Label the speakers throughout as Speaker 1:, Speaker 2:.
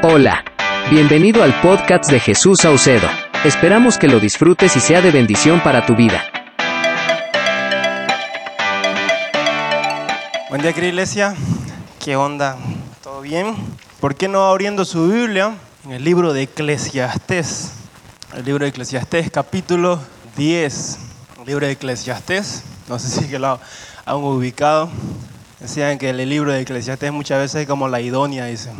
Speaker 1: Hola, bienvenido al podcast de Jesús Saucedo. Esperamos que lo disfrutes y sea de bendición para tu vida.
Speaker 2: Buen día, querida iglesia. ¿Qué onda? ¿Todo bien? ¿Por qué no abriendo su Biblia en el libro de Eclesiastés? El libro de Eclesiastés, capítulo 10. El libro de Eclesiastés. No sé si que lo han ubicado. Decían que el libro de Eclesiastés muchas veces es como la idónea, dicen.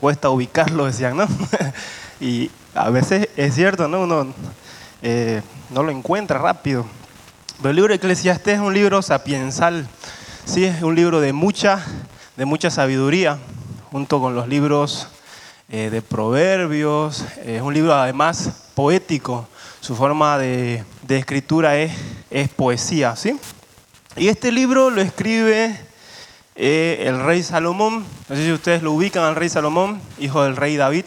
Speaker 2: Cuesta ubicarlo, decían, ¿no? y a veces es cierto, ¿no? Uno eh, no lo encuentra rápido. Pero el libro de Eclesiastés es un libro sapiensal. Sí, es un libro de mucha, de mucha sabiduría, junto con los libros eh, de proverbios. Es un libro además poético. Su forma de, de escritura es, es poesía, ¿sí? Y este libro lo escribe eh, el rey Salomón. No sé si ustedes lo ubican al rey Salomón, hijo del rey David.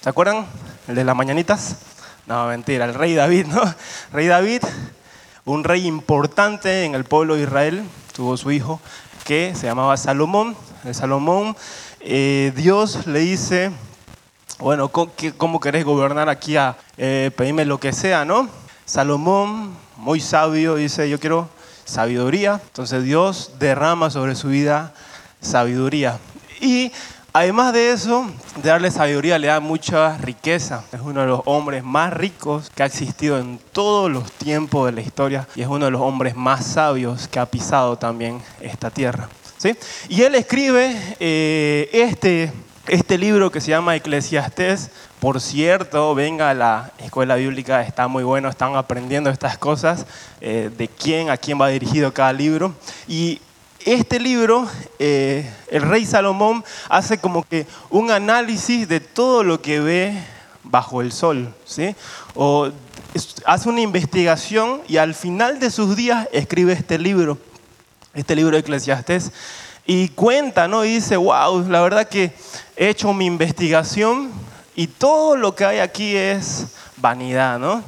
Speaker 2: ¿Se acuerdan? El de las mañanitas. No, mentira, el rey David, ¿no? Rey David, un rey importante en el pueblo de Israel, tuvo su hijo que se llamaba Salomón. El Salomón, eh, Dios le dice, bueno, ¿cómo querés gobernar aquí? A, eh, lo que sea, ¿no? Salomón, muy sabio, dice, yo quiero sabiduría. Entonces Dios derrama sobre su vida sabiduría. Y además de eso, de darle sabiduría, le da mucha riqueza. Es uno de los hombres más ricos que ha existido en todos los tiempos de la historia y es uno de los hombres más sabios que ha pisado también esta tierra. ¿sí? Y él escribe eh, este, este libro que se llama Eclesiastés por cierto, venga a la escuela bíblica, está muy bueno, están aprendiendo estas cosas, eh, de quién, a quién va dirigido cada libro. Y este libro, eh, el rey Salomón hace como que un análisis de todo lo que ve bajo el sol, ¿sí? O hace una investigación y al final de sus días escribe este libro, este libro de Eclesiastés, y cuenta, ¿no? Y dice, wow, la verdad que he hecho mi investigación y todo lo que hay aquí es vanidad, ¿no?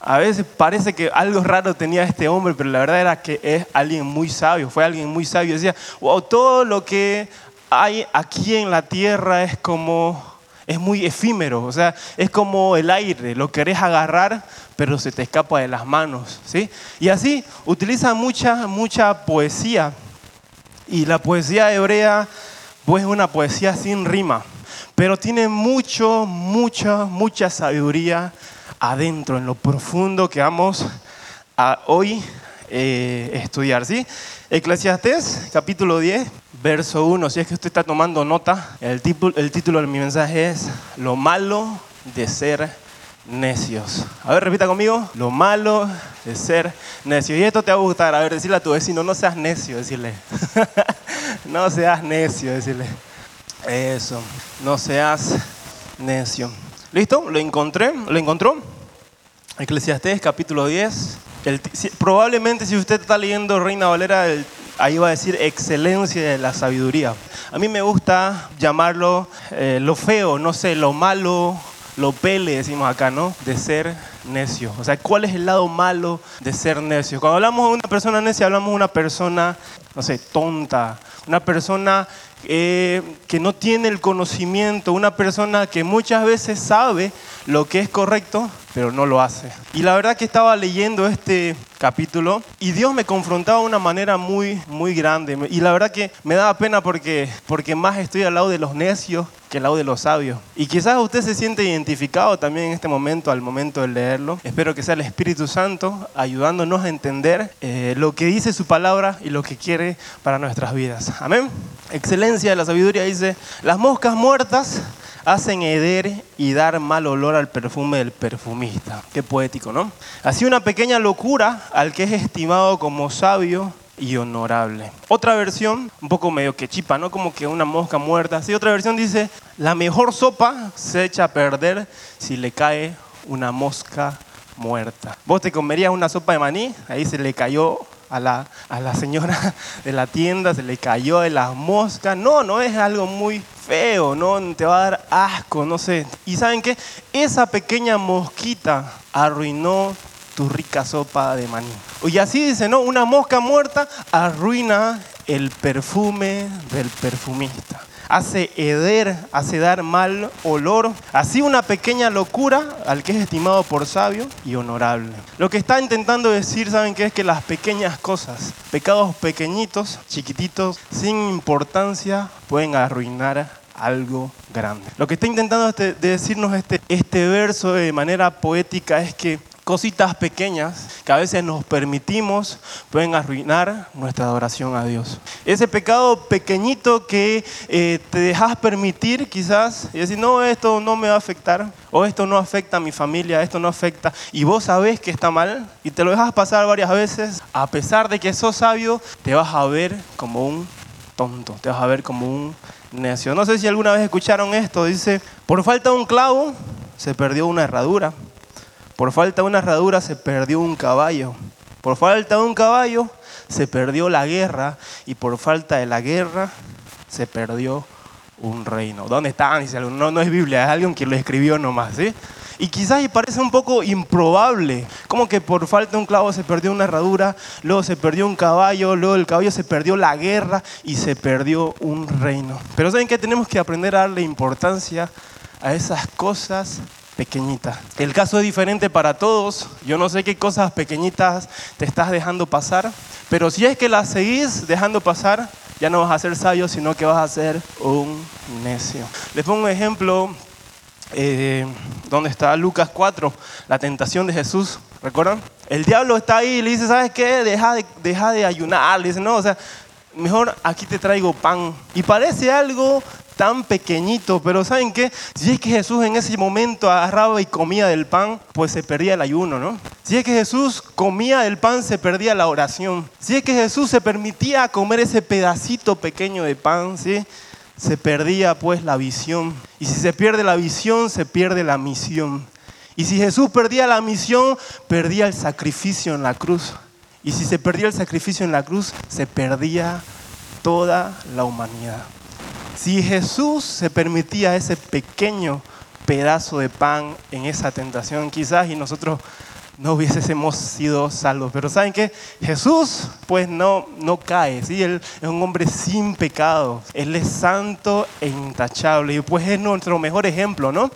Speaker 2: A veces parece que algo raro tenía este hombre, pero la verdad era que es alguien muy sabio, fue alguien muy sabio. Decía, wow, todo lo que hay aquí en la tierra es como, es muy efímero, o sea, es como el aire, lo querés agarrar, pero se te escapa de las manos, ¿sí? Y así utiliza mucha, mucha poesía. Y la poesía hebrea, pues es una poesía sin rima pero tiene mucho, mucha, mucha sabiduría adentro, en lo profundo que vamos a hoy eh, estudiar. ¿sí? Eclesiastés, capítulo 10, verso 1. Si es que usted está tomando nota, el, el título de mi mensaje es Lo malo de ser necios. A ver, repita conmigo. Lo malo de ser necios. Y esto te va a gustar. A ver, decirle a tu vecino, no seas necio, decirle. no seas necio, decirle. Eso, no seas necio. ¿Listo? ¿Lo encontré? ¿Lo encontró? Eclesiastés capítulo 10. probablemente si usted está leyendo Reina Valera, ahí va a decir excelencia de la sabiduría. A mí me gusta llamarlo eh, lo feo, no sé, lo malo, lo pele, decimos acá, ¿no? De ser necio. O sea, ¿cuál es el lado malo de ser necio? Cuando hablamos de una persona necia, hablamos de una persona, no sé, tonta, una persona eh, que no tiene el conocimiento, una persona que muchas veces sabe lo que es correcto, pero no lo hace. Y la verdad que estaba leyendo este capítulo y Dios me confrontaba de una manera muy, muy grande. Y la verdad que me daba pena porque, porque más estoy al lado de los necios que al lado de los sabios. Y quizás usted se siente identificado también en este momento, al momento de leerlo. Espero que sea el Espíritu Santo ayudándonos a entender eh, lo que dice su palabra y lo que quiere para nuestras vidas. Amén. Excelencia de la sabiduría dice, las moscas muertas hacen heder y dar mal olor al perfume del perfumista. Qué poético, ¿no? Así una pequeña locura al que es estimado como sabio y honorable. Otra versión, un poco medio que chipa, ¿no? Como que una mosca muerta. Así otra versión dice, la mejor sopa se echa a perder si le cae una mosca muerta. Vos te comerías una sopa de maní, ahí se le cayó a la, a la señora de la tienda, se le cayó de las moscas. No, no es algo muy feo, no te va a dar asco, no sé. Y saben qué? Esa pequeña mosquita arruinó tu rica sopa de maní. Y así dice, ¿no? Una mosca muerta arruina el perfume del perfumista. Hace heder, hace dar mal olor. Así una pequeña locura al que es estimado por sabio y honorable. Lo que está intentando decir, ¿saben qué? Es que las pequeñas cosas, pecados pequeñitos, chiquititos, sin importancia, pueden arruinar algo grande. Lo que está intentando este, decirnos este, este verso de manera poética es que cositas pequeñas que a veces nos permitimos pueden arruinar nuestra adoración a Dios. Ese pecado pequeñito que eh, te dejas permitir quizás y decir, no, esto no me va a afectar, o esto no afecta a mi familia, esto no afecta, y vos sabés que está mal y te lo dejas pasar varias veces, a pesar de que sos sabio, te vas a ver como un tonto, te vas a ver como un necio. No sé si alguna vez escucharon esto, dice, por falta de un clavo se perdió una herradura. Por falta de una herradura se perdió un caballo. Por falta de un caballo se perdió la guerra. Y por falta de la guerra se perdió un reino. ¿Dónde están? No, no es Biblia, es alguien que lo escribió nomás. ¿sí? Y quizás parece un poco improbable, como que por falta de un clavo se perdió una herradura, luego se perdió un caballo, luego el caballo se perdió la guerra y se perdió un reino. Pero ¿saben qué? Tenemos que aprender a darle importancia a esas cosas pequeñitas. El caso es diferente para todos. Yo no sé qué cosas pequeñitas te estás dejando pasar, pero si es que las seguís dejando pasar, ya no vas a ser sabio, sino que vas a ser un necio. Les pongo un ejemplo eh, donde está Lucas 4, la tentación de Jesús. ¿Recuerdan? El diablo está ahí y le dice, ¿sabes qué? Deja de, deja de ayunar. Le dice, no, o sea, mejor aquí te traigo pan. Y parece algo tan pequeñito, pero ¿saben qué? Si es que Jesús en ese momento agarraba y comía del pan, pues se perdía el ayuno, ¿no? Si es que Jesús comía del pan, se perdía la oración. Si es que Jesús se permitía comer ese pedacito pequeño de pan, ¿sí? Se perdía pues la visión. Y si se pierde la visión, se pierde la misión. Y si Jesús perdía la misión, perdía el sacrificio en la cruz. Y si se perdía el sacrificio en la cruz, se perdía toda la humanidad. Si Jesús se permitía ese pequeño pedazo de pan en esa tentación, quizás y nosotros no hubiésemos sido salvos. Pero ¿saben qué? Jesús pues no, no cae, ¿sí? Él es un hombre sin pecado, Él es santo e intachable y pues es nuestro mejor ejemplo, ¿no?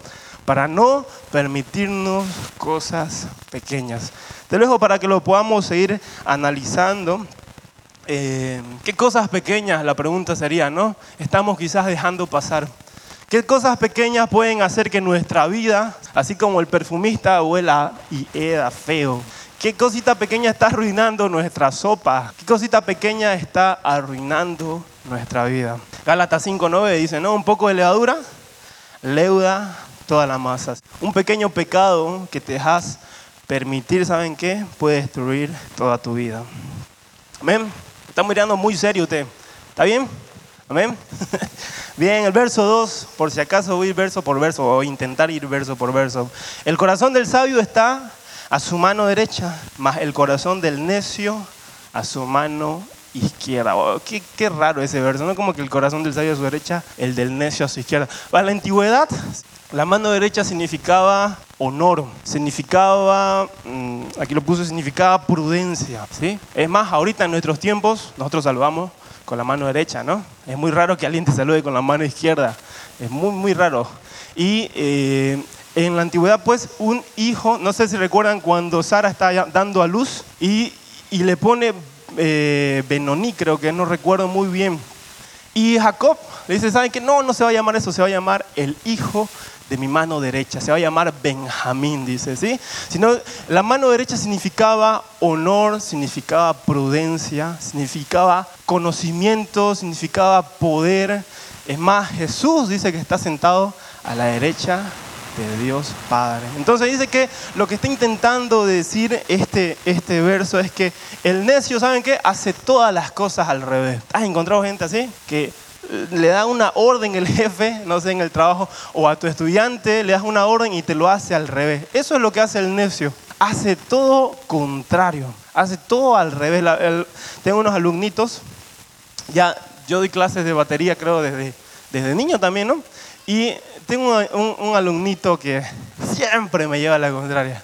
Speaker 2: Para no permitirnos cosas pequeñas. Te lo dejo para que lo podamos seguir analizando. Eh, ¿Qué cosas pequeñas, la pregunta sería, ¿no? Estamos quizás dejando pasar. ¿Qué cosas pequeñas pueden hacer que nuestra vida, así como el perfumista, huela y eda feo? ¿Qué cosita pequeña está arruinando nuestra sopa? ¿Qué cosita pequeña está arruinando nuestra vida? Gálatas 5.9 dice, ¿no? Un poco de levadura leuda toda la masa. Un pequeño pecado que te dejas permitir, ¿saben qué? Puede destruir toda tu vida. Amén. Está mirando muy serio usted. ¿Está bien? Amén. Bien, el verso 2, por si acaso voy verso por verso o intentar ir verso por verso. El corazón del sabio está a su mano derecha, más el corazón del necio a su mano izquierda. Oh, qué, qué, raro ese verso, ¿no? Como que el corazón del sabio a su derecha, el del necio a su izquierda. Para la antigüedad, la mano derecha significaba honor, significaba, mm, aquí lo puse, significaba prudencia, ¿sí? Es más, ahorita en nuestros tiempos nosotros saludamos con la mano derecha, ¿no? Es muy raro que alguien te salude con la mano izquierda, es muy, muy raro. Y eh, en la antigüedad, pues, un hijo, no sé si recuerdan cuando Sara está dando a luz y, y le pone eh, Benoní, creo que no recuerdo muy bien. Y Jacob le dice, ¿saben qué? No, no se va a llamar eso, se va a llamar el hijo de mi mano derecha. Se va a llamar Benjamín, dice, ¿sí? Sino, la mano derecha significaba honor, significaba prudencia, significaba conocimiento, significaba poder. Es más, Jesús dice que está sentado a la derecha de Dios Padre. Entonces dice que lo que está intentando decir este, este verso es que el necio, ¿saben qué? Hace todas las cosas al revés. ¿Has encontrado gente así? Que le da una orden el jefe, no sé, en el trabajo, o a tu estudiante le das una orden y te lo hace al revés. Eso es lo que hace el necio. Hace todo contrario, hace todo al revés. tengo unos alumnitos, ya yo doy clases de batería creo desde, desde niño también, ¿no? Y tengo un, alumnito que siempre me lleva a la contraria.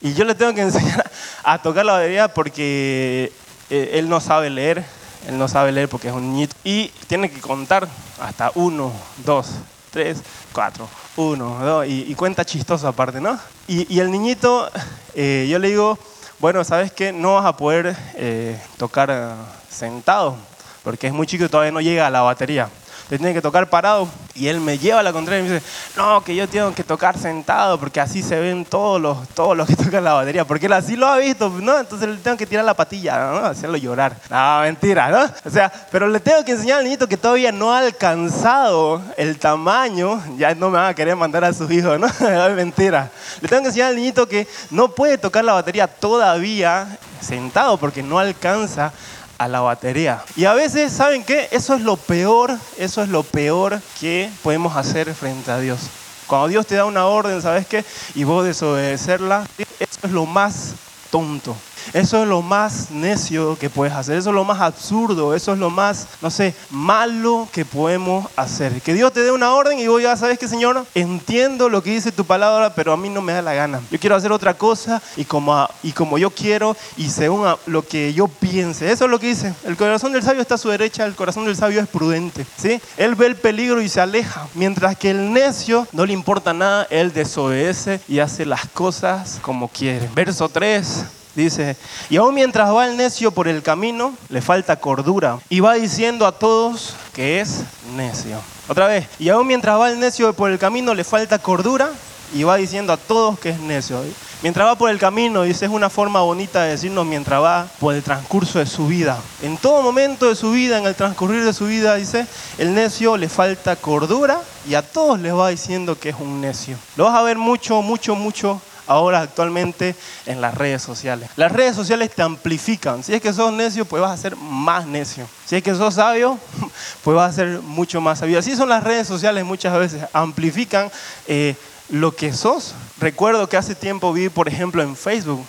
Speaker 2: Y yo le tengo que enseñar a tocar la batería porque eh, él no sabe leer, Él no sabe leer porque es un niñito. Y tiene que contar hasta uno, dos, tres, cuatro, uno, dos, y, cuenta chistoso aparte, ¿no? Y, el niñito, eh, yo le digo, bueno, ¿sabes qué? No vas a poder eh, tocar eh, sentado, porque es muy chico y todavía no llega a la batería le tiene que tocar parado. Y él me lleva a la contraria y me dice, no, que yo tengo que tocar sentado porque así se ven todos los, todos los que tocan la batería. Porque él así lo ha visto, ¿no? Entonces le tengo que tirar la patilla, ¿no? Hacerlo llorar. No, mentira, ¿no? O sea, pero le tengo que enseñar al niñito que todavía no ha alcanzado el tamaño. Ya no me van a querer mandar a sus hijos, ¿no? mentira. Le tengo que enseñar al niñito que no puede tocar la batería todavía sentado porque no alcanza a la batería. Y a veces, ¿saben qué? Eso es lo peor, eso es lo peor que podemos hacer frente a Dios. Cuando Dios te da una orden, ¿sabes qué? Y vos desobedecerla, eso es lo más tonto. Eso es lo más necio que puedes hacer, eso es lo más absurdo, eso es lo más, no sé, malo que podemos hacer. Que Dios te dé una orden y vos ya sabes que Señor, entiendo lo que dice tu palabra, pero a mí no me da la gana. Yo quiero hacer otra cosa y como, y como yo quiero y según lo que yo piense. Eso es lo que dice. El corazón del sabio está a su derecha, el corazón del sabio es prudente. ¿sí? Él ve el peligro y se aleja, mientras que el necio no le importa nada, él desobedece y hace las cosas como quiere. Verso 3. Dice, y aún mientras va el necio por el camino, le falta cordura. Y va diciendo a todos que es necio. Otra vez, y aún mientras va el necio por el camino, le falta cordura. Y va diciendo a todos que es necio. Mientras va por el camino, dice, es una forma bonita de decirnos mientras va por el transcurso de su vida. En todo momento de su vida, en el transcurrir de su vida, dice, el necio le falta cordura y a todos les va diciendo que es un necio. Lo vas a ver mucho, mucho, mucho ahora actualmente en las redes sociales. Las redes sociales te amplifican. Si es que sos necio, pues vas a ser más necio. Si es que sos sabio, pues vas a ser mucho más sabio. Así son las redes sociales muchas veces. Amplifican eh, lo que sos. Recuerdo que hace tiempo vi, por ejemplo, en Facebook,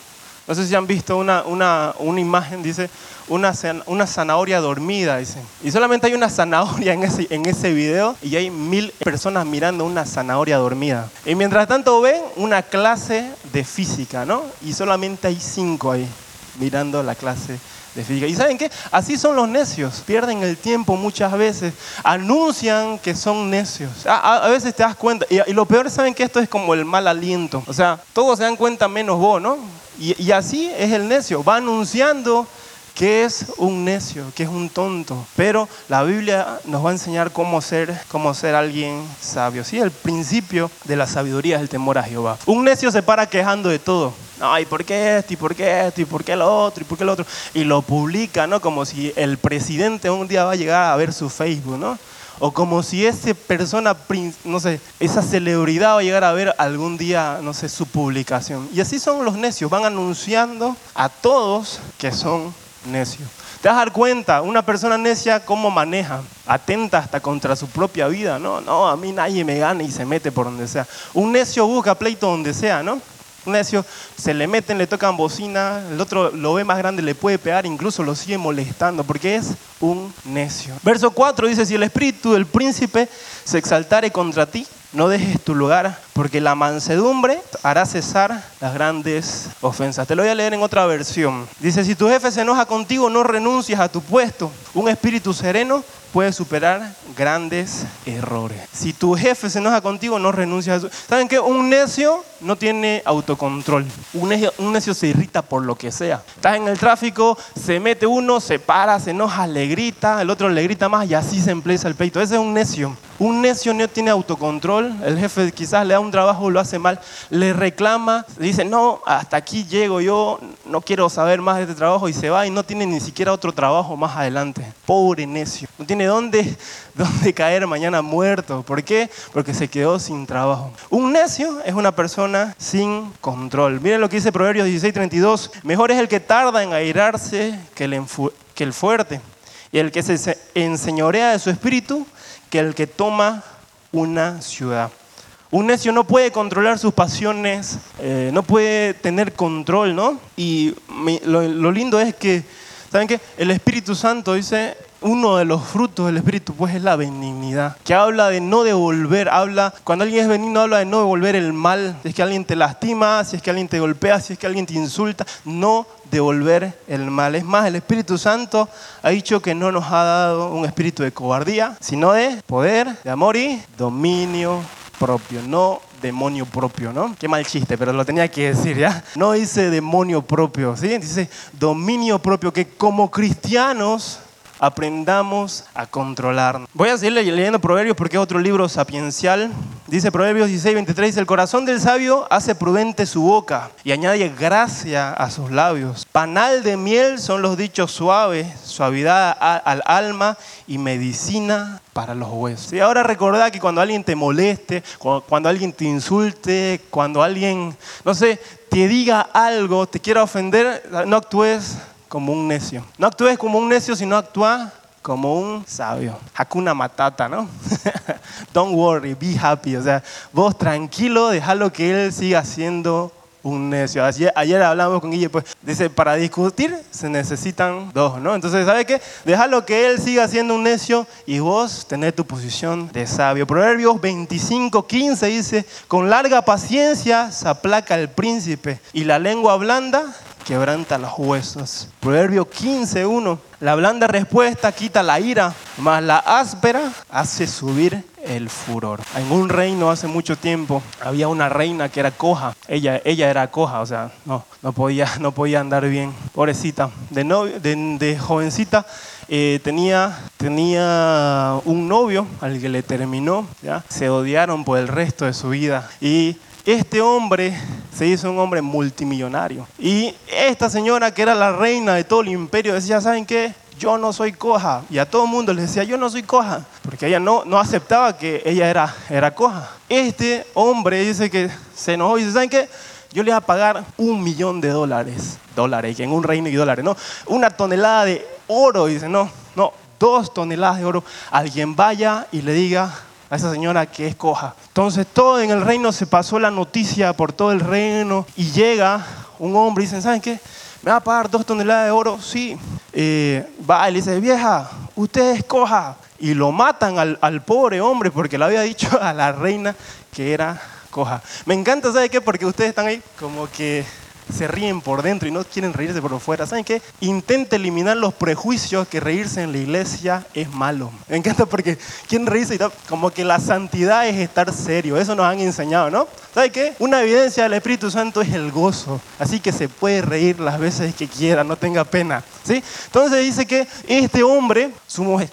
Speaker 2: no sé si han visto una, una, una imagen, dice, una, una zanahoria dormida, dice. Y solamente hay una zanahoria en ese, en ese video y hay mil personas mirando una zanahoria dormida. Y mientras tanto ven una clase de física, ¿no? Y solamente hay cinco ahí mirando la clase de física. ¿Y saben qué? Así son los necios. Pierden el tiempo muchas veces. Anuncian que son necios. A, veces te das cuenta. Y, y, lo peor, ¿saben que Esto es como el mal aliento. O sea, todos se dan cuenta menos vos, ¿no? Y, así es el necio. Va anunciando que es un necio, que es un tonto. Pero la Biblia nos va a enseñar cómo ser, cómo ser alguien sabio. Sí, el principio de la sabiduría es el temor a Jehová. Un necio se para quejando de todo. Ay, ¿por qué esto? ¿Y por qué esto? ¿Y por qué lo otro? ¿Y por qué lo otro? Y lo publica, ¿no? Como si el presidente un día va a llegar a ver su Facebook, ¿no? O como si esa persona, no sé, esa celebridad va a llegar a ver algún día, no sé, su publicación. Y así son los necios, van anunciando a todos que son necio. Te vas a dar cuenta, una persona necia, cómo maneja, atenta hasta contra su propia vida, ¿no? No, a mí nadie me gana y se mete por donde sea. Un necio busca pleito donde sea, ¿no? Necio se le meten, le tocan bocina, el otro lo ve más grande, le puede pegar, incluso lo sigue molestando, porque es un necio. Verso 4 dice, si el espíritu del príncipe se exaltare contra ti, no dejes tu lugar, porque la mansedumbre hará cesar las grandes ofensas. Te lo voy a leer en otra versión. Dice, si tu jefe se enoja contigo, no renuncias a tu puesto. Un espíritu sereno puede superar grandes errores. Si tu jefe se enoja contigo, no renuncias a eso. ¿Saben qué? Un necio no tiene autocontrol. Un necio, un necio, se irrita por lo que sea. Estás en el tráfico, se mete uno, se para, se enoja, le grita, el otro le grita más y así se empieza el peito. Ese es un necio. Un necio no tiene autocontrol. El jefe quizás le da un trabajo, lo hace mal, le reclama, dice, no, hasta aquí llego yo, no quiero saber más de este trabajo y se va y no tiene ni siquiera otro trabajo más adelante. Pobre necio. No tiene dónde, dónde caer mañana muerto. ¿Por qué? Porque se quedó sin trabajo. Un necio es una persona sin control. Miren lo que dice Proverbios 16:32. Mejor es el que tarda en airarse que el, que el fuerte. Y el que se enseñorea de su espíritu que el que toma una ciudad. Un necio no puede controlar sus pasiones, eh, no puede tener control, ¿no? Y lo, lindo es que, ¿saben qué? El Espíritu Santo dice, uno de los frutos del Espíritu, pues es la benignidad, que habla de no devolver, habla, cuando alguien es benigno, habla de no devolver el mal, si es que alguien te lastima, si es que alguien te golpea, si es que alguien te insulta, no devolver el mal. Es más, el Espíritu Santo ha dicho que no nos ha dado un espíritu de cobardía, sino de poder, de amor y dominio propio, no demonio propio, ¿no? Qué mal chiste, pero lo tenía que decir, ¿ya? No dice demonio propio, ¿sí? Dice dominio propio, que como cristianos aprendamos a controlar. Voy a seguir leyendo Proverbios porque es otro libro sapiencial. Dice Proverbios 16, 23, el corazón del sabio hace prudente su boca y añade gracia a sus labios. Panal de miel son los dichos suaves, suavidad al alma y medicina para los huesos. Y ahora recordad que cuando alguien te moleste, cuando alguien te insulte, cuando alguien, no sé, te diga algo, te quiera ofender, no actúes como un necio. No actúes como un necio, sino actúa como un sabio. Hakuna Matata, ¿no? Don't worry, be happy. O sea, vos tranquilo, déjalo que él siga siendo un necio. Ayer, ayer hablamos con Guille, pues dice, para discutir se necesitan dos, ¿no? Entonces, ¿sabe qué? Déjalo que él siga siendo un necio y vos tenés tu posición de sabio. Proverbios 25, 15 dice, con larga paciencia se aplaca el príncipe y la lengua blanda quebranta los huesos. Proverbio 15.1. La blanda respuesta quita la ira, mas la áspera hace subir el furor. En un reino hace mucho tiempo había una reina que era coja. Ella, ella era coja, o sea, no, no, podía, no podía andar bien. Pobrecita. De, de, jovencita eh, tenía, tenía un novio al que le terminó. ¿ya? Se odiaron por el resto de su vida. Y este hombre se hizo un hombre multimillonario. Y esta señora, que era la reina de todo el imperio, decía, ¿saben qué? Yo no soy coja. Y a todo el mundo le decía, yo no soy coja. Porque ella no, no aceptaba que ella era, era coja. Este hombre dice que se enojó y dice, ¿saben qué? Yo le voy a pagar un millón de dólares. Dólares, que en un reino y dólares, ¿no? Una tonelada de oro. Y dice, no, no, dos toneladas de oro. Alguien vaya y le diga a esa señora que es coja. Entonces todo en el reino se pasó la noticia por todo el reino y llega un hombre y dicen, ¿saben qué? ¿Me va a pagar dos toneladas de oro? Sí. Eh, va y le dice, vieja, usted es coja. Y lo matan al, al pobre hombre porque le había dicho a la reina que era coja. Me encanta, ¿sabe qué? Porque ustedes están ahí como que se ríen por dentro y no quieren reírse por fuera. ¿Saben qué? Intenta eliminar los prejuicios que reírse en la iglesia es malo. Me encanta porque quieren reírse y como que la santidad es estar serio. Eso nos han enseñado, ¿no? ¿Saben qué? Una evidencia del Espíritu Santo es el gozo. Así que se puede reír las veces que quiera, no tenga pena. ¿sí? Entonces dice que este hombre, su mujer,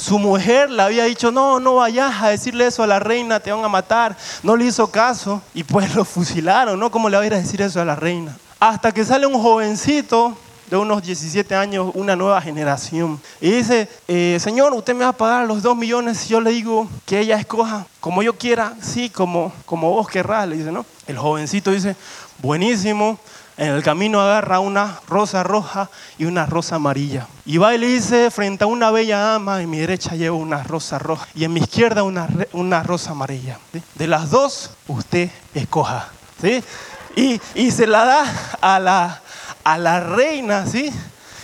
Speaker 2: su mujer le había dicho, no, no vayas a decirle eso a la reina, te van a matar. No le hizo caso y pues lo fusilaron, ¿no? ¿Cómo le va a ir a decir eso a la reina? Hasta que sale un jovencito de unos 17 años, una nueva generación. Y dice, eh, Señor, usted me va a pagar los dos millones si yo le digo que ella escoja como yo quiera, sí, como, como vos querrás. Le dice, ¿no? El jovencito dice, buenísimo, en el camino agarra una rosa roja y una rosa amarilla. Y va y le dice frente a una bella dama, en mi derecha llevo una rosa roja y en mi izquierda una, una rosa amarilla. De las dos, usted escoja. ¿sí? Y, y, se la da a la, a la reina, ¿sí?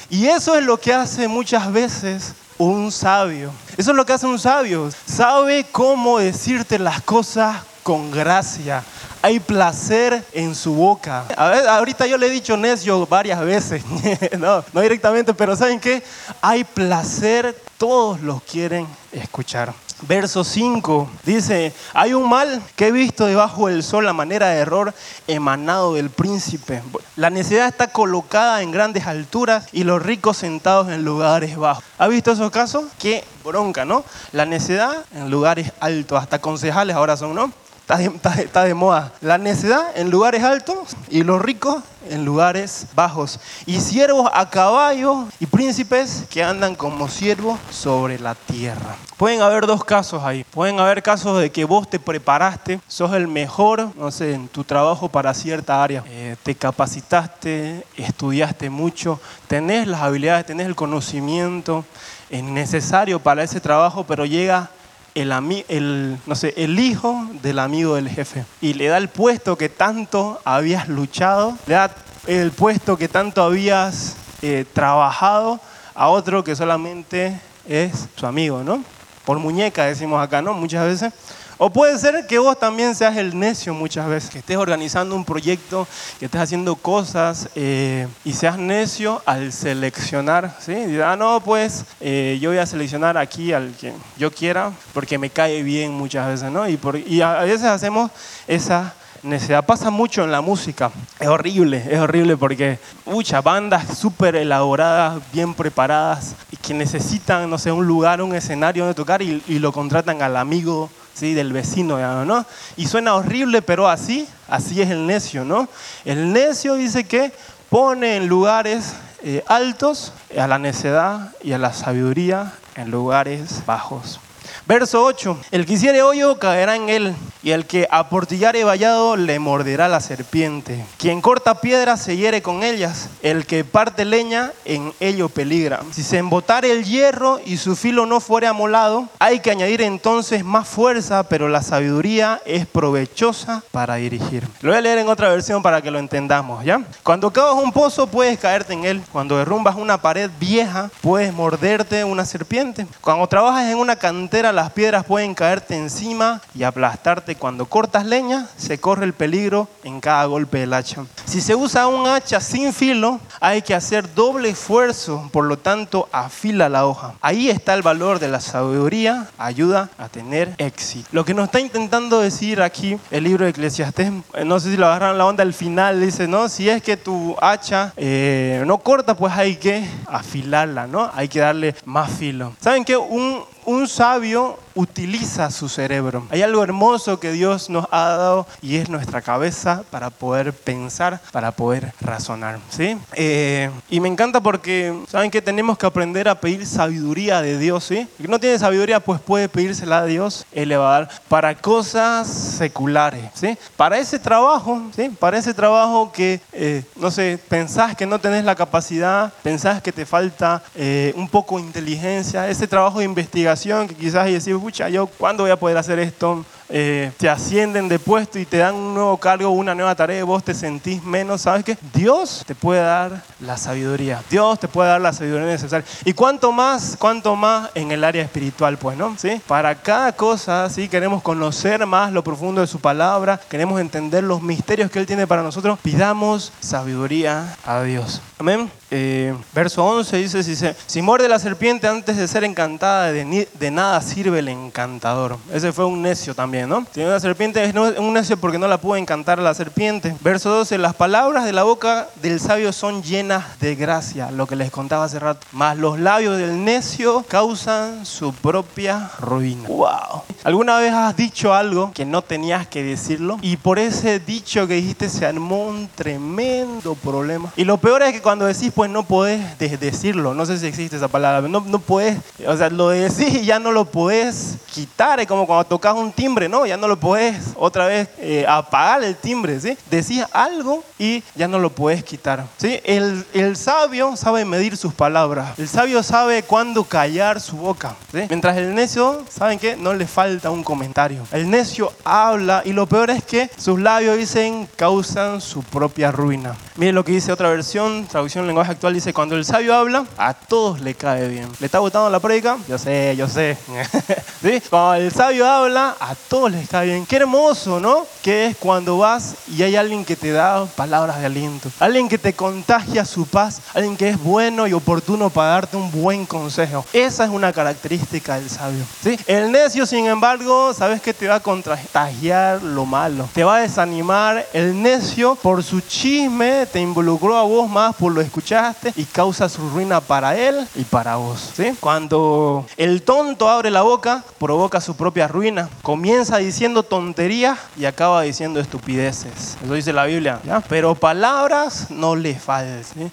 Speaker 2: Y eso es lo que hace muchas veces un sabio. Eso es lo que hace un sabio. Sabe cómo decirte las cosas con gracia, hay placer en su boca. Ahorita yo le he dicho necio varias veces, no, no directamente, pero ¿saben qué? Hay placer, todos los quieren escuchar. Verso 5 dice, hay un mal que he visto debajo del sol, la manera de error emanado del príncipe. La necesidad está colocada en grandes alturas y los ricos sentados en lugares bajos. ¿Ha visto esos casos? Qué bronca, ¿no? La necedad en lugares altos, hasta concejales ahora son, ¿no? Está de, moda. La necedad en lugares altos y los ricos en lugares bajos. Y siervos a caballo y príncipes que andan como siervos sobre la tierra. Pueden haber dos casos ahí. Pueden haber casos de que vos te preparaste, sos el mejor, no sé, en tu trabajo para cierta área. Eh, te capacitaste, estudiaste mucho, tenés las habilidades, tenés el conocimiento necesario para ese trabajo, pero llega el, el, no sé, el hijo del amigo del jefe y le da el puesto que tanto habías luchado, le da el puesto que tanto habías eh, trabajado a otro que solamente es su amigo, ¿no? Por muñeca decimos acá, ¿no? Muchas veces. O puede ser que vos también seas el necio muchas veces, que estés organizando un proyecto, que estés haciendo cosas eh, y seas necio al seleccionar, ¿sí? Y, ah, no, pues eh, yo voy a seleccionar aquí al que yo quiera porque me cae bien muchas veces, ¿no? Y, a veces hacemos esa necesidad. Pasa mucho en la música. Es horrible, es horrible porque muchas bandas súper elaboradas, bien preparadas, y que necesitan, no sé, un lugar, un escenario donde tocar y lo contratan al amigo ¿sí? del vecino, ¿no? Y suena horrible, pero así, así es el necio, ¿no? El necio dice que pone en lugares eh, altos a la necedad y a la sabiduría en lugares bajos. Verso 8. El que hiciere hoyo caerá en él, y el que aportillare vallado le morderá la serpiente. Quien corta piedras se hiere con ellas, el que parte leña en ello peligra. Si se embotare el hierro y su filo no fuere amolado, hay que añadir entonces más fuerza, pero la sabiduría es provechosa para dirigir. Lo voy a leer en otra versión para que lo entendamos, ¿ya? Cuando cavas un pozo puedes caerte en él. Cuando derrumbas una pared vieja puedes morderte una serpiente. Cuando trabajas en una cantera las piedras pueden caerte encima y aplastarte. Cuando cortas leña, se corre el peligro en cada golpe del hacha. Si se usa un hacha sin filo, hay que hacer doble esfuerzo, por lo tanto, afila la hoja. Ahí está el valor de la sabiduría, ayuda a tener éxito. Lo que nos está intentando decir aquí el libro de Eclesiastés, eh, no sé si lo agarraron la onda al final, dice, ¿no? Si es que tu hacha eh, no corta, pues hay que afilarla, ¿no? Hay que darle más filo. ¿Saben qué? Un, un sabio utiliza su cerebro. Hay algo hermoso que Dios nos ha dado y es nuestra cabeza para poder pensar, para poder razonar. ¿sí? Eh, y me encanta porque, ¿saben que Tenemos que aprender a pedir sabiduría de Dios. ¿sí? El que no tiene sabiduría, pues puede pedírsela a Dios. Él le va a dar para cosas seculares. ¿sí? Para ese trabajo, ¿sí? para ese trabajo que, eh, no sé, pensás que no tenés la capacidad, pensás que te falta eh, un poco de inteligencia, ese trabajo de investigación que quizás y decís, escucha, yo cuándo voy a poder hacer esto, eh, te ascienden de puesto y te dan un nuevo cargo, una nueva tarea, vos te sentís menos, ¿sabes qué? Dios te puede dar la sabiduría, Dios te puede dar la sabiduría necesaria. Y cuánto más, cuánto más en el área espiritual, pues, ¿no? ¿Sí? Para cada cosa, ¿sí? Queremos conocer más lo profundo de su palabra, queremos entender los misterios que Él tiene para nosotros, pidamos sabiduría a Dios. Amén. Eh, verso 11 dice, si, si muerde la serpiente antes de ser encantada, de nada sirve el encantador. Ese fue un necio también. ¿No? Tiene una serpiente, es un necio porque no la pudo encantar la serpiente. Verso 12, las palabras de la boca del sabio son llenas de gracia, lo que les contaba hace rato. Más los labios del necio causan su propia ruina. Wow. ¿Alguna vez has dicho algo que no tenías que decirlo? Y por ese dicho que dijiste se armó un tremendo problema. Y lo peor es que cuando decís, pues no podés decirlo. No sé si existe esa palabra. No, no podés, o sea, lo decís y ya no lo podés quitar. Es como cuando tocas un timbre ¿no? Ya no lo puedes otra vez eh, apagar el timbre, ¿sí? Decís algo y ya no lo puedes quitar, ¿sí? El, el, sabio sabe medir sus palabras. El sabio sabe cuándo callar su boca, ¿sí? Mientras el necio, ¿saben qué? No le falta un comentario. El necio habla y lo peor es que sus labios dicen causan su propia ruina. Miren lo que dice otra versión, traducción en lenguaje actual, dice, cuando el sabio habla, a todos le cae bien. ¿Le está gustando la prédica? Yo sé, yo sé. ¿Sí? Cuando el sabio habla, a todos les cae bien. Qué hermoso, ¿no? Que es cuando vas y hay alguien que te da palabras de aliento. Alguien que te contagia su paz. Alguien que es bueno y oportuno para darte un buen consejo. Esa es una característica del sabio. ¿sí? El necio, sin embargo, sabes que te va a contagiar lo malo. Te va a desanimar. El necio, por su chisme, te involucró a vos más por lo escuchaste y causa su ruina para él y para vos. ¿sí? Cuando el tonto abre la boca, provoca su propia ruina. Comienza diciendo tonterías y acaba diciendo estupideces. Eso dice la Biblia. Pero palabras no le faltan.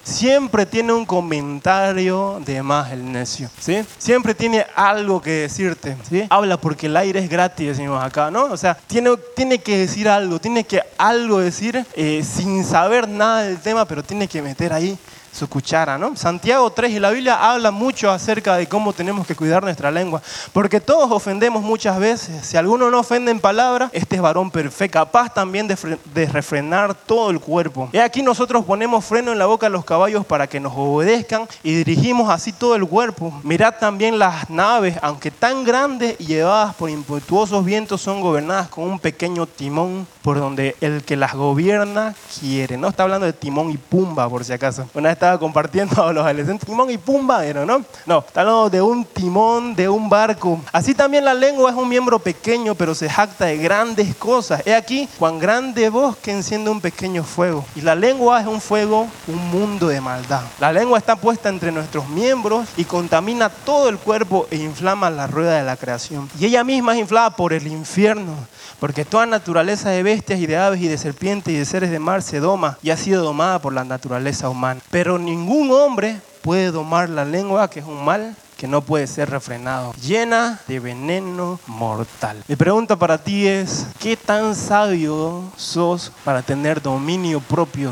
Speaker 2: Siempre tiene un comentario de más el necio. ¿sí? Siempre tiene algo que decirte. ¿sí? Habla porque el aire es gratis, decimos acá, ¿no? O sea, tiene, tiene que decir algo, tiene que algo decir eh, sin saber nada del tema, pero tiene que meter ahí su cuchara, ¿no? Santiago 3 y la Biblia habla mucho acerca de cómo tenemos que cuidar nuestra lengua, porque todos ofendemos muchas veces. Si alguno no ofende en palabra, este es varón perfecto, capaz también de, de refrenar todo el cuerpo. Y aquí nosotros ponemos freno en la boca de los caballos para que nos obedezcan y dirigimos así todo el cuerpo. Mirad también las naves, aunque tan grandes y llevadas por impetuosos vientos, son gobernadas con un pequeño timón por donde el que las gobierna quiere. No está hablando de timón y pumba, por si acaso. Una vez estaba compartiendo a los adolescentes, timón y pumba, ¿no? No, está hablando de un timón, de un barco. Así también la lengua es un miembro pequeño, pero se jacta de grandes cosas. He aquí, cuán grande bosque enciende un pequeño fuego. Y la lengua es un fuego, un mundo de maldad. La lengua está puesta entre nuestros miembros y contamina todo el cuerpo e inflama la rueda de la creación. Y ella misma es inflada por el infierno, porque toda naturaleza de bestias y de aves y de serpientes y de seres de mar se doma y ha sido domada por la naturaleza humana. Pero ningún hombre puede domar la lengua, que es un mal que no puede ser refrenado, llena de veneno mortal. Mi pregunta para ti es, ¿qué tan sabio sos para tener dominio propio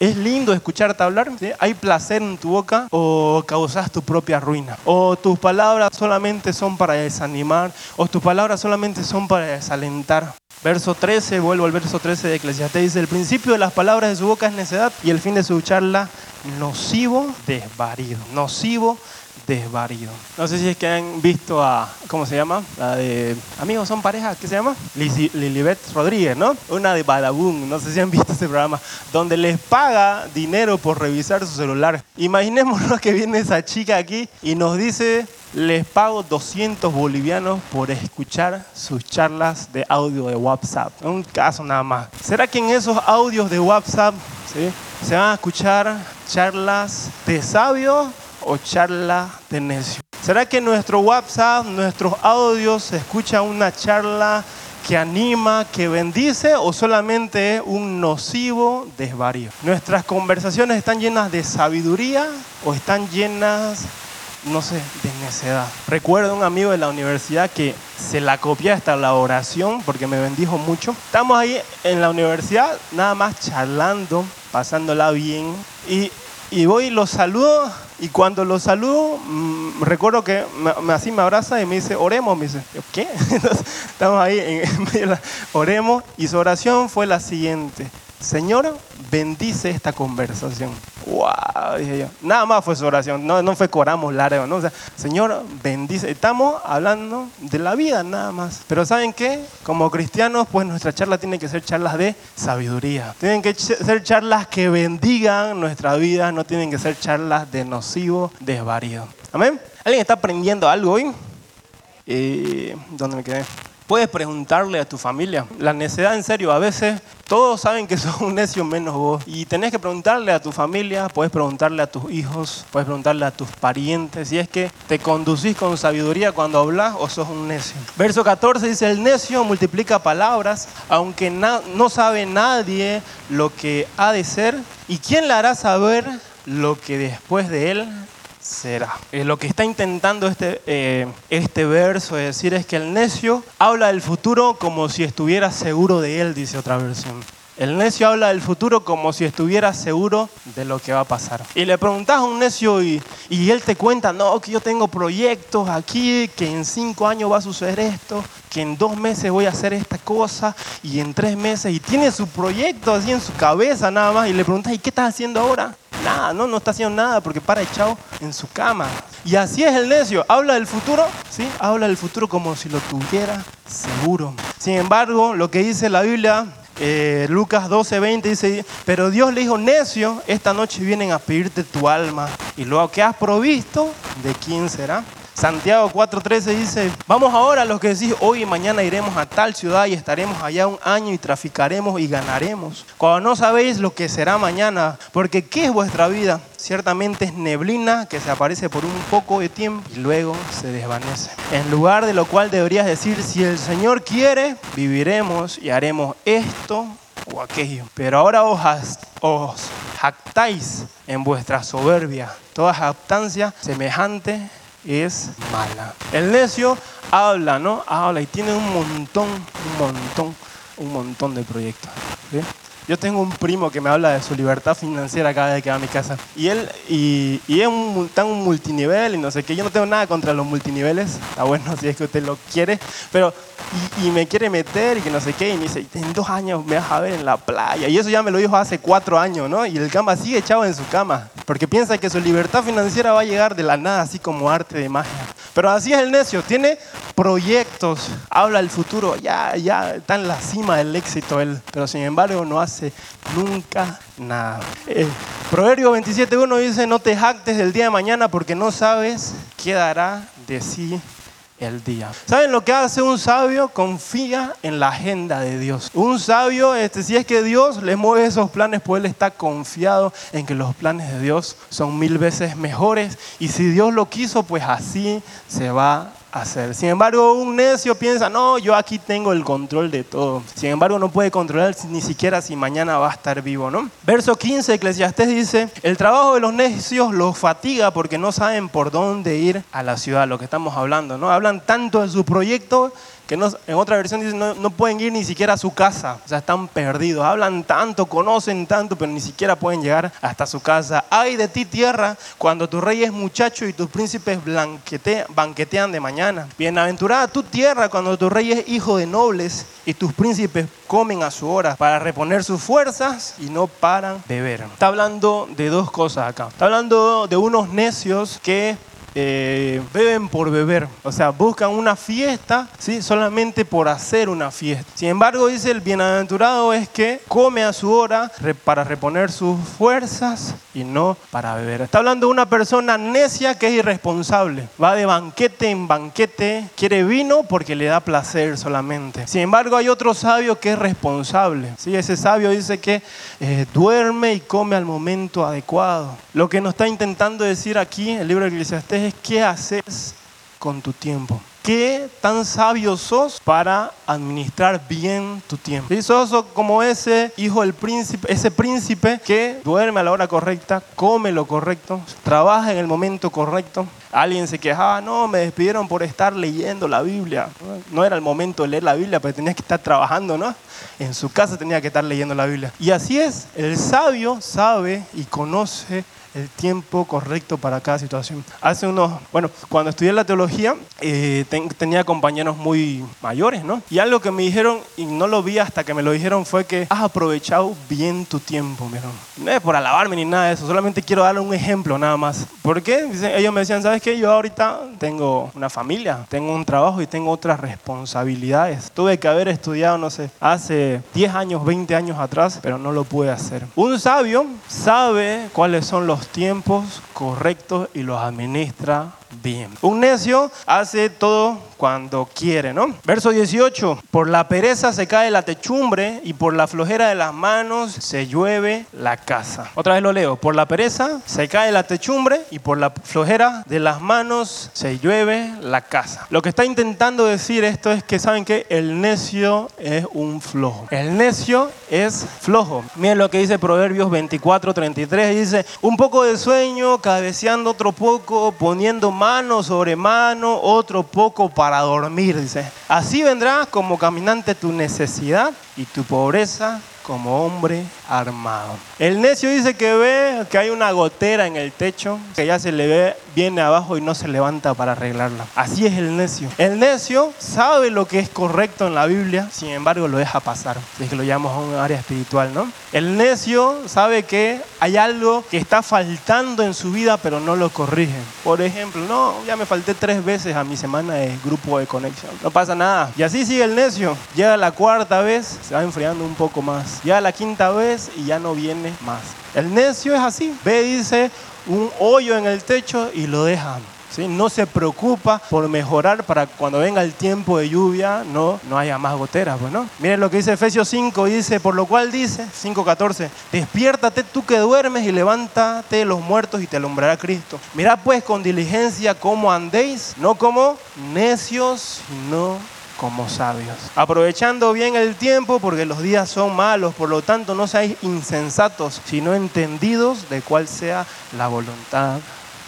Speaker 2: ¿Es lindo escucharte hablar? ¿Hay placer en tu boca o causas tu propia ruina? ¿O tus palabras solamente son para desanimar? ¿O tus palabras solamente son para desalentar? Verso 13, vuelvo al verso 13 de Eclesiastes, dice, el principio de las palabras de su boca es necedad y el fin de su charla nocivo desvarío. Nocivo desvarío. No sé si es que han visto a, ¿cómo se llama? La de Amigos son pareja, ¿qué se llama? Lilibet Rodríguez, ¿no? Una de Badabun, no sé si han visto ese programa, donde les paga dinero por revisar su celular. Imaginémonos que viene esa chica aquí y nos dice, les pago 200 bolivianos por escuchar sus charlas de audio de WhatsApp. Un caso nada más. ¿Será que en esos audios de WhatsApp se van a escuchar charlas de sabios o charla de necio? ¿Será que nuestro WhatsApp, nuestros audios, se escucha una charla que anima, que bendice o solamente un nocivo desvarío? ¿Nuestras conversaciones están llenas de sabiduría o están llenas, no sé, de necedad? Recuerdo un amigo de la universidad que se la copia hasta la oración porque me bendijo mucho. Estamos ahí en la universidad, nada más charlando, pasándola bien y y voy y lo saludo y cuando lo saludo mm, recuerdo que me, así me abraza y me dice, oremos, me dice, ¿qué? estamos ahí en la, oremos y su oración fue la siguiente, Señor, bendice esta conversación. ¡Wow! Dije yo. Nada más fue su oración, no, no fue coramos largo, ¿no? O sea, Señor, bendice. Estamos hablando de la vida nada más. Pero ¿saben qué? Como cristianos, pues nuestra charla tiene que ser charlas de sabiduría. Tienen que ser charlas que bendigan nuestra vida, no tienen que ser charlas de nocivo, desvarío. ¿Amén? ¿Alguien está aprendiendo algo hoy? Eh, ¿Dónde me quedé? Puedes preguntarle a tu familia. La necedad, en serio, a veces todos saben que sos un necio menos vos. Y tenés que preguntarle a tu familia, puedes preguntarle a tus hijos, puedes preguntarle a tus parientes. Si es que te conducís con sabiduría cuando hablas o sos un necio. Verso 14 dice, el necio multiplica palabras, aunque no sabe nadie lo que ha de ser. ¿Y quién le hará saber lo que después de él será. Eh, lo que está intentando este, eh, este verso decir es que el necio habla del futuro como si estuviera seguro de él, dice otra versión. El necio habla del futuro como si estuviera seguro de lo que va a pasar. Y le preguntas a un necio y, y, él te cuenta, no, que yo tengo proyectos aquí, que en cinco años va a suceder esto, que en dos meses voy a hacer esta cosa y en tres meses, y tiene su proyecto así en su cabeza nada más, y le preguntas, ¿y qué estás haciendo ahora? Nada, no, no está haciendo nada porque para echado en su cama. Y así es el necio, habla del futuro, ¿sí? Habla del futuro como si lo tuviera seguro. Sin embargo, lo que dice la Biblia eh, Lucas 12, 20 dice, pero Dios le dijo, necio, esta noche vienen a pedirte tu alma y lo que has provisto, ¿de quién será? Santiago 4:13 dice, vamos ahora los que decís, hoy y mañana iremos a tal ciudad y estaremos allá un año y traficaremos y ganaremos. Cuando no sabéis lo que será mañana, porque ¿qué es vuestra vida? Ciertamente es neblina que se aparece por un poco de tiempo y luego se desvanece. En lugar de lo cual deberías decir, si el Señor quiere, viviremos y haremos esto o aquello. Pero ahora os, os jactáis en vuestra soberbia. Toda jactancia semejante es mala. El necio habla, ¿no? Habla y tiene un montón, un montón, un montón de proyectos. Yo tengo un primo que me habla de su libertad financiera cada vez que va a mi casa. Y él, y, y es un, en un multinivel y no sé qué. Yo no tengo nada contra los multiniveles. Está bueno si es que usted lo quiere. Pero, y, y me quiere meter y que no sé qué. Y me dice, en dos años me vas a ver en la playa. Y eso ya me lo dijo hace cuatro años, ¿no? Y el cama sigue echado en su cama. Porque piensa que su libertad financiera va a llegar de la nada, así como arte de magia. Pero así es el necio. Tiene proyectos, habla del futuro. Ya, ya está en la cima del éxito él. Pero sin embargo no hace nunca nada. Eh, Proverbio 27.1 dice, no te jactes del día de mañana porque no sabes qué dará de sí el día. ¿Saben lo que hace un sabio? Confía en la agenda de Dios. Un sabio, este, si es que Dios le mueve esos planes, pues él está confiado en que los planes de Dios son mil veces mejores. Y si Dios lo quiso, pues así se va hacer. Sin embargo, un necio piensa, no, yo aquí tengo el control de todo. Sin embargo, no puede controlar ni siquiera si mañana va a estar vivo, ¿no? Verso 15, Eclesiastés dice, el trabajo de los necios los fatiga porque no saben por dónde ir a la ciudad, lo que estamos hablando, ¿no? Hablan tanto de su proyecto que no, en otra versión dice no, no, pueden ir ni siquiera a su casa, o sea, están perdidos, hablan tanto, conocen tanto, pero ni siquiera pueden llegar hasta su casa. Ay de ti tierra, cuando tu rey es muchacho y tus príncipes banquetean de mañana. Bienaventurada tu tierra cuando tu rey es hijo de nobles y tus príncipes comen a su hora para reponer sus fuerzas y no paran de beber. Está hablando de dos cosas acá. Está hablando de unos necios que eh, beben por beber, o sea, buscan una fiesta, ¿sí? solamente por hacer una fiesta. Sin embargo, dice el bienaventurado es que come a su hora para reponer sus fuerzas y no para beber. Está hablando de una persona necia que es irresponsable, va de banquete en banquete, quiere vino porque le da placer solamente. Sin embargo, hay otro sabio que es responsable. ¿sí? Ese sabio dice que eh, duerme y come al momento adecuado. Lo que nos está intentando decir aquí el libro de Eclesiastés es qué haces con tu tiempo. ¿Qué tan sabio sos para administrar bien tu tiempo? Y sos como ese hijo del príncipe, ese príncipe que duerme a la hora correcta, come lo correcto, trabaja en el momento correcto. Alguien se quejaba, no, me despidieron por estar leyendo la Biblia. No era el momento de leer la Biblia, pero tenía que estar trabajando, ¿no? En su casa tenía que estar leyendo la Biblia. Y así es, el sabio sabe y conoce el tiempo correcto para cada situación. Hace unos, bueno, cuando estudié la teología, eh, ten, tenía compañeros muy mayores, ¿no? Y algo que me dijeron, y no lo vi hasta que me lo dijeron, fue que has aprovechado bien tu tiempo, ¿no? No es por alabarme ni nada de eso, solamente quiero darle un ejemplo nada más. ¿Por qué? Ellos me decían, ¿sabes qué? Yo ahorita tengo una familia, tengo un trabajo y tengo otras responsabilidades. Tuve que haber estudiado, no sé, hace 10 años, 20 años atrás, pero no lo pude hacer. Un sabio sabe cuáles son los tiempos correctos y los administra bien. Un necio hace todo cuando quiere, ¿no? Verso 18, por la pereza se cae la techumbre y por la flojera de las manos se llueve la casa. Otra vez lo leo, por la pereza se cae la techumbre y por la flojera de las manos se llueve la casa. Lo que está intentando decir esto es que saben que el necio es un flojo. El necio es flojo. Miren lo que dice Proverbios 24, 33, dice, un poco de sueño, cabeceando otro poco, poniendo mano sobre mano, otro poco para dormir, dice. Así vendrá como caminante tu necesidad y tu pobreza como hombre armado. El necio dice que ve que hay una gotera en el techo, que ya se le ve, viene abajo y no se levanta para arreglarla. Así es el necio. El necio sabe lo que es correcto en la Biblia, sin embargo lo deja pasar. Es que lo llamamos un área espiritual, ¿no? El necio sabe que hay algo que está faltando en su vida, pero no lo corrige. Por ejemplo, no, ya me falté tres veces a mi semana de grupo de conexión. No pasa nada. Y así sigue el necio. Llega la cuarta vez, se va enfriando un poco más. Llega la quinta vez y ya no viene más. El necio es así. Ve, dice, un hoyo en el techo y lo deja. ¿sí? No se preocupa por mejorar para cuando venga el tiempo de lluvia no, no haya más goteras. Pues, ¿no? Miren lo que dice Efesios 5, dice, por lo cual dice, 5.14, despiértate tú que duermes y levántate de los muertos y te alumbrará Cristo. Mirad pues con diligencia cómo andéis, no como necios, sino como sabios. Aprovechando bien el tiempo porque los días son malos, por lo tanto no seáis insensatos, sino entendidos de cuál sea la voluntad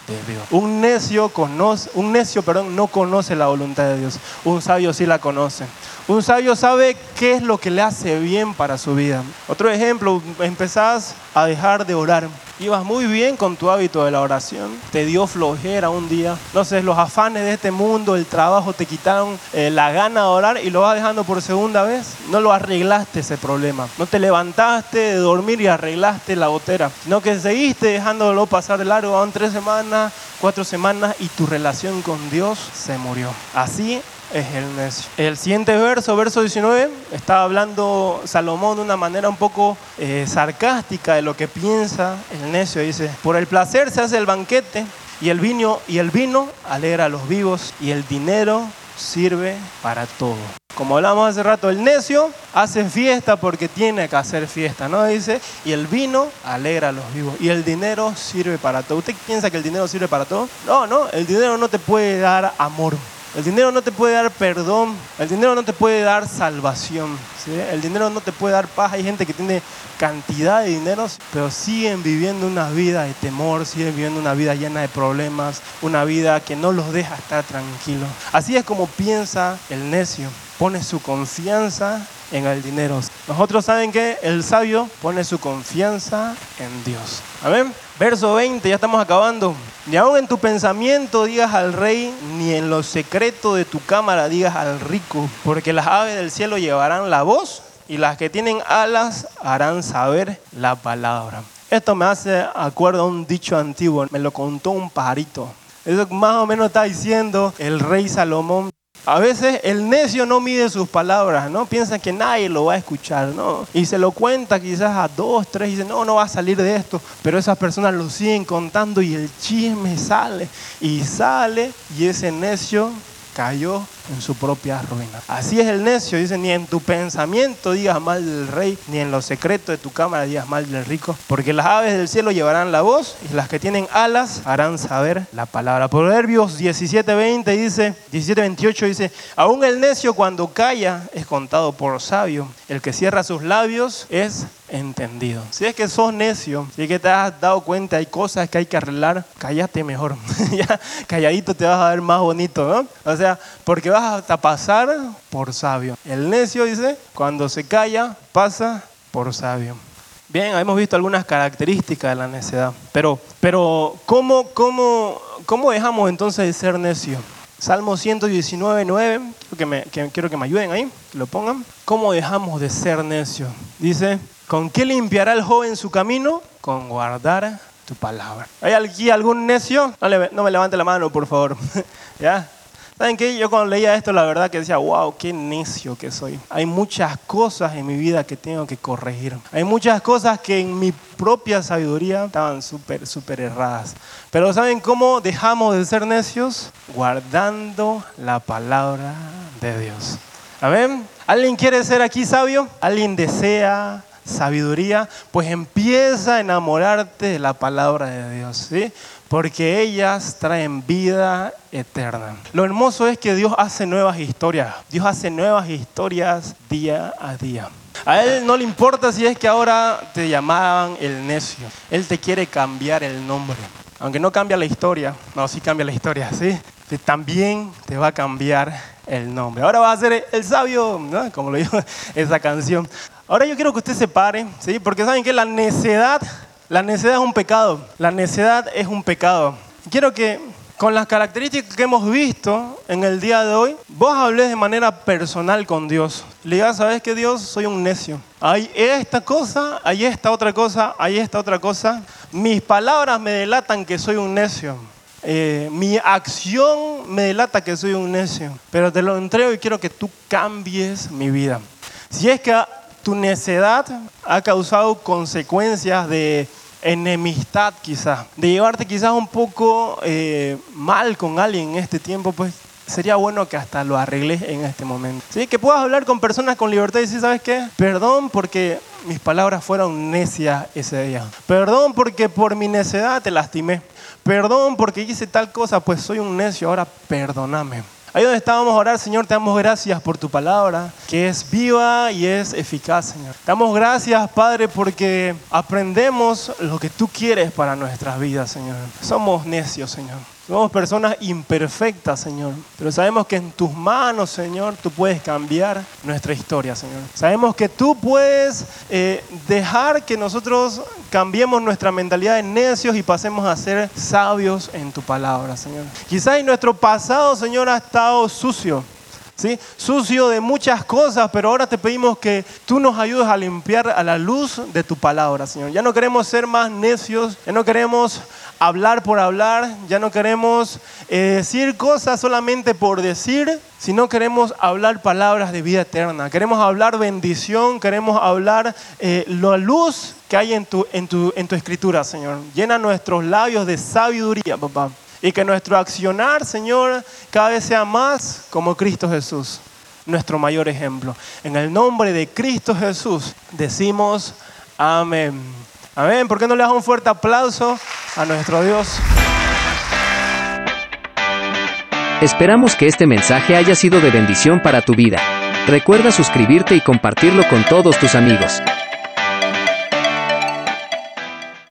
Speaker 2: de Dios. Un necio, conoce, un necio perdón, no conoce la voluntad de Dios, un sabio sí la conoce. Un sabio sabe qué es lo que le hace bien para su vida. Otro ejemplo, empezás a dejar de orar. Ibas muy bien con tu hábito de la oración, te dio flojera un día. Sé, los afanes de este mundo, el trabajo te quitaron eh, la gana de orar y lo vas dejando por segunda vez. No lo arreglaste ese problema. No te levantaste de dormir y arreglaste la gotera, sino que seguiste dejándolo pasar de largo. Van tres semanas, cuatro semanas y tu relación con Dios se murió. Así es el. El siguiente verso, verso 19, está hablando Salomón de una manera un poco eh, sarcástica de lo que piensa el necio. Dice, por el placer se hace el banquete y el vino, y el vino alegra a los vivos y el dinero sirve para todo. Como hablamos hace rato, el necio hace fiesta porque tiene que hacer fiesta, ¿no? Dice, y el vino alegra a los vivos y el dinero sirve para todo. ¿Usted piensa que el dinero sirve para todo? No, no, el dinero no te puede dar amor. El dinero no te puede dar perdón, el dinero no te puede dar salvación, el dinero no te puede dar paz. Hay gente que tiene cantidad de dinero, pero siguen viviendo una vida de temor, siguen viviendo una vida llena de problemas, una vida que no los deja estar tranquilos. Así es como piensa el necio, pone su confianza en el dinero. Nosotros saben que el sabio pone su confianza en Dios. Amén. Verso 20, ya estamos acabando. Ni aun en tu pensamiento digas al rey, ni en lo secreto de tu cámara digas al rico, porque las aves del cielo llevarán la voz y las que tienen alas harán saber la palabra. Esto me hace acuerdo a un dicho antiguo, me lo contó un pajarito. Eso más o menos está diciendo el rey Salomón a veces el necio no mide sus palabras, ¿no? Piensa que nadie lo va a escuchar, ¿no? Y se lo cuenta quizás a dos, tres y dice, no, no va a salir de esto. Pero esas personas lo siguen contando y el chisme sale y sale y ese necio cayó en su propia ruina. Así es el necio, dice, ni en tu pensamiento digas mal del rey, ni en lo secreto de tu cámara digas mal del rico, porque las aves del cielo llevarán la voz y las que tienen alas harán saber la palabra. Proverbios 17:20 dice, 17:28 dice, aún el necio cuando calla es contado por sabio, el que cierra sus labios es entendido. Si es que sos necio, si es que te has dado cuenta, hay cosas que hay que arreglar, cállate mejor. calladito te vas a ver más bonito, ¿no? O sea, porque vas a pasar por sabio. El necio dice, cuando se calla, pasa por sabio. Bien, hemos visto algunas características de la necedad, pero, pero ¿cómo, cómo, cómo dejamos entonces de ser necio? Salmo 119, 9, quiero que, me, quiero que me ayuden ahí, que lo pongan. ¿Cómo dejamos de ser necio? Dice, ¿con qué limpiará el joven su camino? Con guardar tu palabra. ¿Hay aquí algún necio? No, no me levante la mano, por favor. ¿Ya? ¿Saben qué? Yo cuando leía esto, la verdad que decía, wow, qué necio que soy. Hay muchas cosas en mi vida que tengo que corregir. Hay muchas cosas que en mi propia sabiduría estaban súper, súper erradas. Pero ¿saben cómo dejamos de ser necios? Guardando la palabra de Dios. Amén. ¿Alguien quiere ser aquí sabio? ¿Alguien desea sabiduría? Pues empieza a enamorarte de la palabra de Dios. ¿sí? porque ellas traen vida eterna. Lo hermoso es que Dios hace nuevas historias. Dios hace nuevas historias día a día. A Él no le importa si es que ahora te llamaban el necio. Él te quiere cambiar el nombre. Aunque no cambia la historia, no, sí cambia la historia, ¿sí? También te va a cambiar el nombre. Ahora va a ser el sabio, ¿no? como lo dijo esa canción. Ahora yo quiero que usted se pare, ¿sí? Porque saben que la necedad la necedad es un pecado. La necedad es un pecado. Quiero que con las características que hemos visto en el día de hoy, vos hables de manera personal con Dios. Le digas, ¿sabes qué Dios? Soy un necio. Hay esta cosa, hay esta otra cosa, hay esta otra cosa. Mis palabras me delatan que soy un necio. Eh, mi acción me delata que soy un necio. Pero te lo entrego y quiero que tú cambies mi vida. Si es que tu necedad ha causado consecuencias de enemistad quizás, de llevarte quizás un poco eh, mal con alguien en este tiempo, pues sería bueno que hasta lo arregles en este momento. ¿Sí? Que puedas hablar con personas con libertad y decir, ¿sabes qué? Perdón porque mis palabras fueron necias ese día. Perdón porque por mi necedad te lastimé. Perdón porque hice tal cosa, pues soy un necio, ahora perdóname. Ahí donde estábamos a orar, Señor, te damos gracias por tu palabra, que es viva y es eficaz, Señor. Te damos gracias, Padre, porque aprendemos lo que tú quieres para nuestras vidas, Señor. Somos necios, Señor. Somos personas imperfectas, Señor. Pero sabemos que en tus manos, Señor, tú puedes cambiar nuestra historia, Señor. Sabemos que tú puedes eh, dejar que nosotros cambiemos nuestra mentalidad de necios y pasemos a ser sabios en tu palabra, Señor. Quizás en nuestro pasado, Señor, ha estado sucio. ¿Sí? Sucio de muchas cosas, pero ahora te pedimos que tú nos ayudes a limpiar a la luz de tu palabra, Señor. Ya no queremos ser más necios, ya no queremos hablar por hablar, ya no queremos eh, decir cosas solamente por decir, sino queremos hablar palabras de vida eterna, queremos hablar bendición, queremos hablar eh, la luz que hay en tu, en, tu, en tu escritura, Señor. Llena nuestros labios de sabiduría, papá. Y que nuestro accionar, Señor, cada vez sea más como Cristo Jesús, nuestro mayor ejemplo. En el nombre de Cristo Jesús decimos amén. Amén. ¿Por qué no le das un fuerte aplauso a nuestro Dios?
Speaker 1: Esperamos que este mensaje haya sido de bendición para tu vida. Recuerda suscribirte y compartirlo con todos tus amigos.